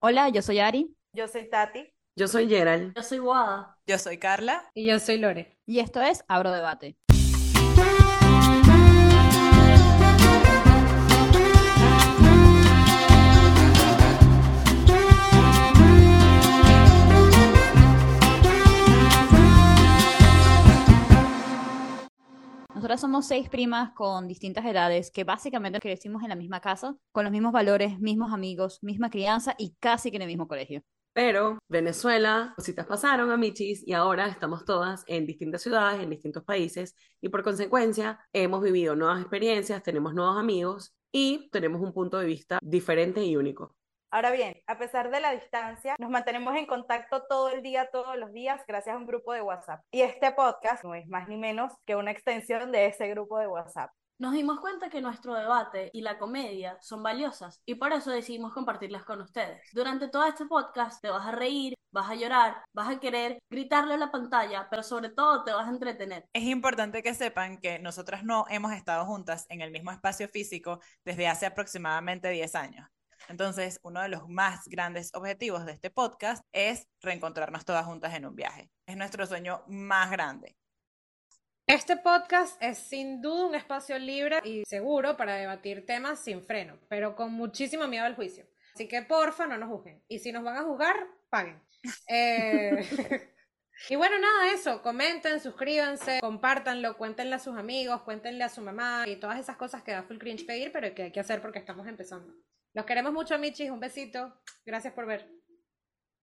Hola, yo soy Ari Yo soy Tati. Yo soy Gerald. Yo soy Wada. Yo soy Carla. Y yo soy Lore. y esto es Abro Debate. Nosotras somos seis primas con distintas edades que básicamente crecimos en la misma casa, con los mismos valores, mismos amigos, misma crianza y casi que en el mismo colegio. Pero Venezuela, cositas pasaron a Michis y ahora estamos todas en distintas ciudades, en distintos países y por consecuencia hemos vivido nuevas experiencias, tenemos nuevos amigos y tenemos un punto de vista diferente y único. Ahora bien, a pesar de la distancia, nos mantenemos en contacto todo el día, todos los días, gracias a un grupo de WhatsApp. Y este podcast no es más ni menos que una extensión de ese grupo de WhatsApp. Nos dimos cuenta que nuestro debate y la comedia son valiosas y por eso decidimos compartirlas con ustedes. Durante todo este podcast te vas a reír, vas a llorar, vas a querer gritarle a la pantalla, pero sobre todo te vas a entretener. Es importante que sepan que nosotras no hemos estado juntas en el mismo espacio físico desde hace aproximadamente 10 años. Entonces, uno de los más grandes objetivos de este podcast es reencontrarnos todas juntas en un viaje. Es nuestro sueño más grande. Este podcast es sin duda un espacio libre y seguro para debatir temas sin freno, pero con muchísimo miedo al juicio. Así que porfa, no nos juzguen. Y si nos van a juzgar, paguen. Eh, Y bueno, nada, eso, comenten, suscríbanse, compártanlo, cuéntenle a sus amigos, cuéntenle a su mamá y todas esas cosas que da full cringe pedir, pero que hay que hacer porque estamos empezando. Los queremos mucho, Michis, un besito. Gracias por ver.